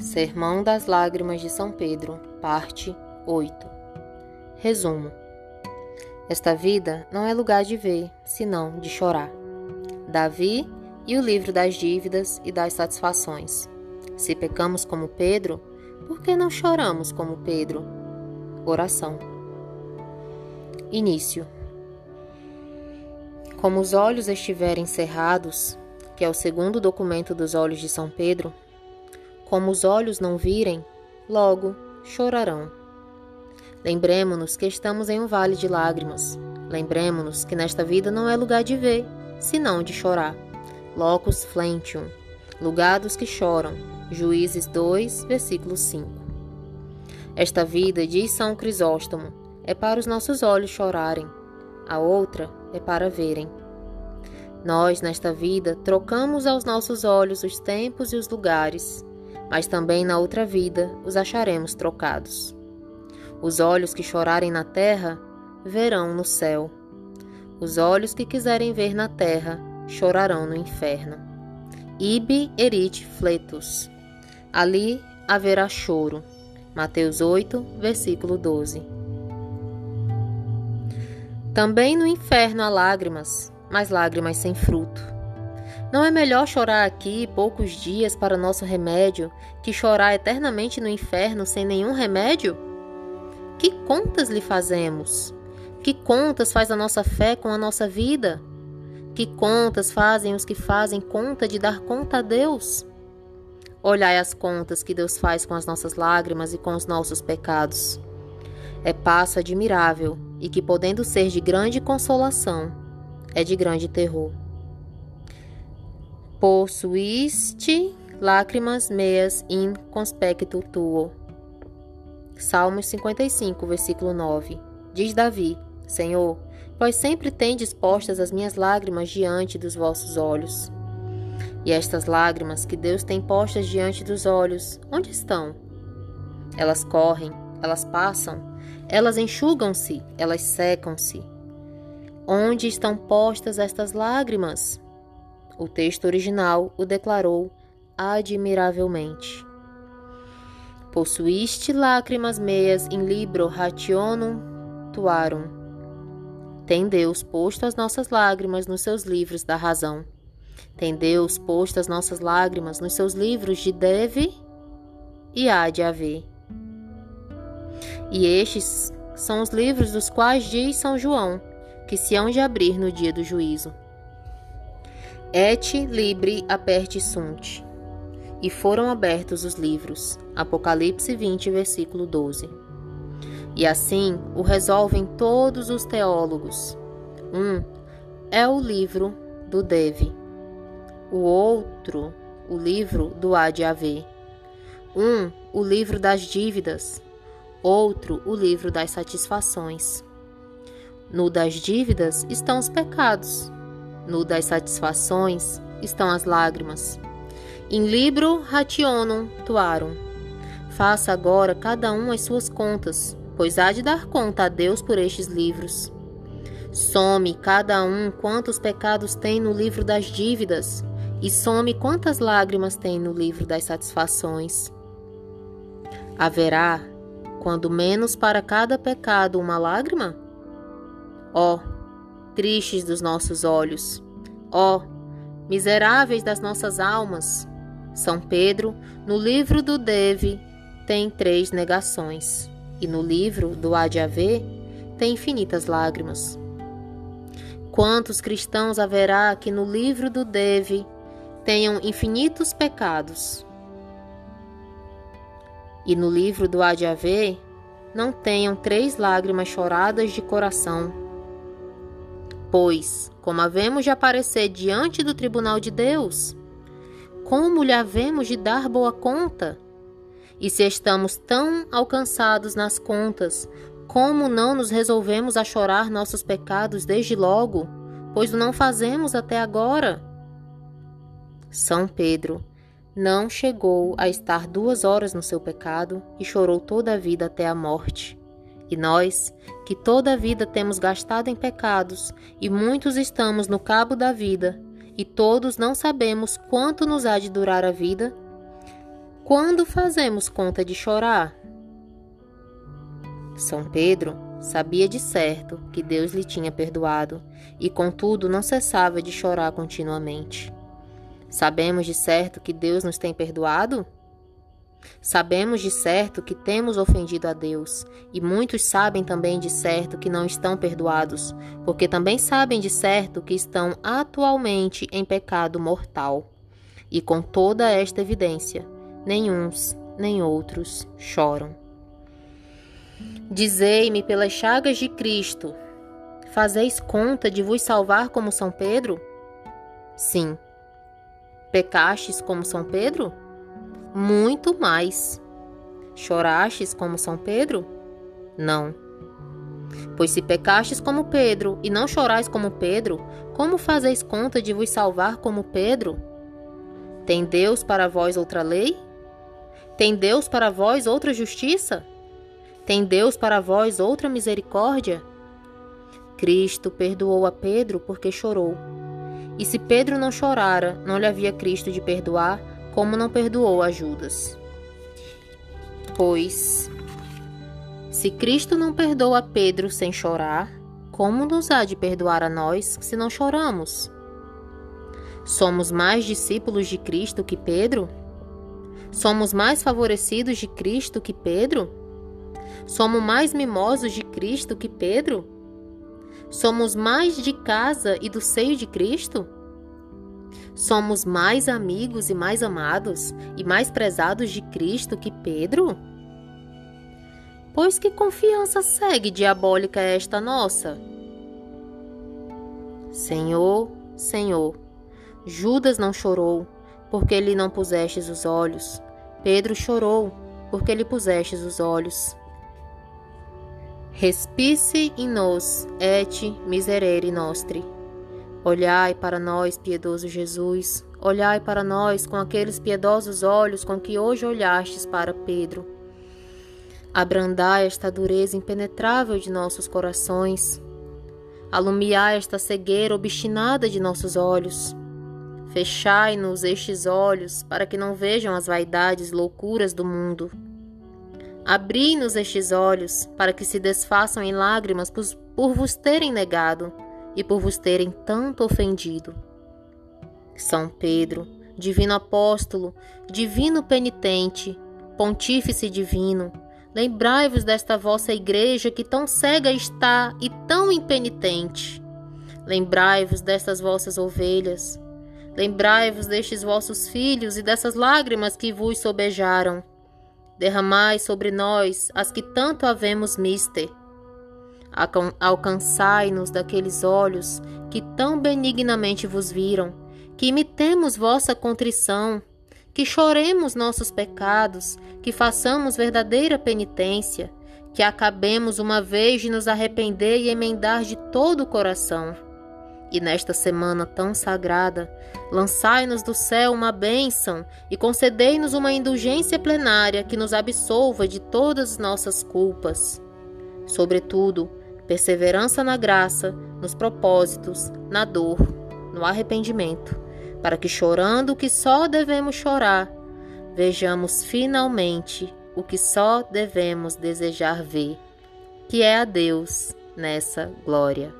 Sermão das Lágrimas de São Pedro, parte 8. Resumo: Esta vida não é lugar de ver, senão de chorar. Davi e o livro das dívidas e das satisfações. Se pecamos como Pedro, por que não choramos como Pedro? Oração. Início. Como os olhos estiverem cerrados, que é o segundo documento dos olhos de São Pedro, como os olhos não virem, logo chorarão. Lembremos-nos que estamos em um vale de lágrimas. Lembremos-nos que nesta vida não é lugar de ver, senão de chorar. Locus flentium, lugar dos que choram. Juízes 2, versículo 5. Esta vida, diz São Crisóstomo, é para os nossos olhos chorarem, a outra é para verem. Nós, nesta vida, trocamos aos nossos olhos os tempos e os lugares, mas também na outra vida os acharemos trocados. Os olhos que chorarem na terra verão no céu. Os olhos que quiserem ver na terra chorarão no inferno. Ibi erit fletus. Ali haverá choro. Mateus 8, versículo 12. Também no inferno há lágrimas, mas lágrimas sem fruto. Não é melhor chorar aqui poucos dias para nosso remédio que chorar eternamente no inferno sem nenhum remédio? Que contas lhe fazemos? Que contas faz a nossa fé com a nossa vida? Que contas fazem os que fazem conta de dar conta a Deus? Olhai as contas que Deus faz com as nossas lágrimas e com os nossos pecados. É passo admirável e que, podendo ser de grande consolação, é de grande terror possuíste lágrimas meias in conspectu tuo. Salmos 55, versículo 9. Diz Davi: Senhor, vós sempre tendes postas as minhas lágrimas diante dos vossos olhos. E estas lágrimas que Deus tem postas diante dos olhos, onde estão? Elas correm, elas passam, elas enxugam-se, elas secam-se. Onde estão postas estas lágrimas? O texto original o declarou admiravelmente. Possuíste lágrimas meias in libro rationum tuarum. Tem Deus posto as nossas lágrimas nos seus livros da razão. Tem Deus posto as nossas lágrimas nos seus livros de deve e há de haver. E estes são os livros dos quais diz São João que se hão de abrir no dia do juízo. Et libri aperte sunt. E foram abertos os livros. Apocalipse 20, versículo 12. E assim o resolvem todos os teólogos. Um é o livro do deve. O outro, o livro do há de haver. Um, o livro das dívidas. Outro, o livro das satisfações. No das dívidas estão os pecados no das satisfações estão as lágrimas. In libro rationum tuarum. Faça agora cada um as suas contas, pois há de dar conta a Deus por estes livros. Some cada um quantos pecados tem no livro das dívidas, e some quantas lágrimas tem no livro das satisfações. Haverá, quando menos para cada pecado, uma lágrima? Ó, oh, tristes dos nossos olhos. Ó, oh, miseráveis das nossas almas! São Pedro, no livro do Deve, tem três negações, e no livro do Há de Haver, tem infinitas lágrimas. Quantos cristãos haverá que no livro do Deve tenham infinitos pecados? E no livro do Há de Haver não tenham três lágrimas choradas de coração Pois, como havemos de aparecer diante do tribunal de Deus? Como lhe havemos de dar boa conta? E se estamos tão alcançados nas contas, como não nos resolvemos a chorar nossos pecados desde logo, pois o não fazemos até agora? São Pedro não chegou a estar duas horas no seu pecado e chorou toda a vida até a morte. E nós, que toda a vida temos gastado em pecados, e muitos estamos no cabo da vida, e todos não sabemos quanto nos há de durar a vida, Quando fazemos conta de chorar? São Pedro sabia de certo que Deus lhe tinha perdoado e, contudo, não cessava de chorar continuamente. Sabemos de certo que Deus nos tem perdoado? Sabemos de certo que temos ofendido a Deus, e muitos sabem também de certo que não estão perdoados, porque também sabem de certo que estão atualmente em pecado mortal. E com toda esta evidência, nem uns nem outros choram. Dizei-me pelas chagas de Cristo, fazeis conta de vos salvar como São Pedro? Sim. Pecastes como São Pedro? Muito mais. Chorastes como São Pedro? Não. Pois se pecastes como Pedro e não chorais como Pedro, como fazeis conta de vos salvar como Pedro? Tem Deus para vós outra lei? Tem Deus para vós outra justiça? Tem Deus para vós outra misericórdia? Cristo perdoou a Pedro porque chorou. E se Pedro não chorara, não lhe havia Cristo de perdoar, como não perdoou a Judas. Pois, se Cristo não perdoa Pedro sem chorar, como nos há de perdoar a nós se não choramos? Somos mais discípulos de Cristo que Pedro? Somos mais favorecidos de Cristo que Pedro? Somos mais mimosos de Cristo que Pedro? Somos mais de casa e do seio de Cristo? Somos mais amigos e mais amados e mais prezados de Cristo que Pedro? Pois que confiança segue diabólica esta nossa? Senhor, Senhor, Judas não chorou, porque lhe não pusestes os olhos. Pedro chorou, porque lhe pusestes os olhos. Respice in nos et miserere nostri. Olhai para nós, piedoso Jesus, olhai para nós com aqueles piedosos olhos com que hoje olhastes para Pedro. Abrandai esta dureza impenetrável de nossos corações. Alumiai esta cegueira obstinada de nossos olhos. Fechai-nos estes olhos para que não vejam as vaidades loucuras do mundo. Abri-nos estes olhos para que se desfaçam em lágrimas por, por vos terem negado e por vos terem tanto ofendido. São Pedro, divino apóstolo, divino penitente, pontífice divino, lembrai-vos desta vossa igreja que tão cega está e tão impenitente. Lembrai-vos destas vossas ovelhas. Lembrai-vos destes vossos filhos e dessas lágrimas que vos sobejaram. Derramai sobre nós as que tanto havemos mister Alcançai-nos daqueles olhos que tão benignamente vos viram, que imitemos vossa contrição, que choremos nossos pecados, que façamos verdadeira penitência, que acabemos uma vez de nos arrepender e emendar de todo o coração. E nesta semana tão sagrada, lançai-nos do céu uma bênção e concedei-nos uma indulgência plenária que nos absolva de todas as nossas culpas. Sobretudo, perseverança na graça, nos propósitos, na dor, no arrependimento, para que chorando o que só devemos chorar, vejamos finalmente o que só devemos desejar ver, que é a Deus nessa glória.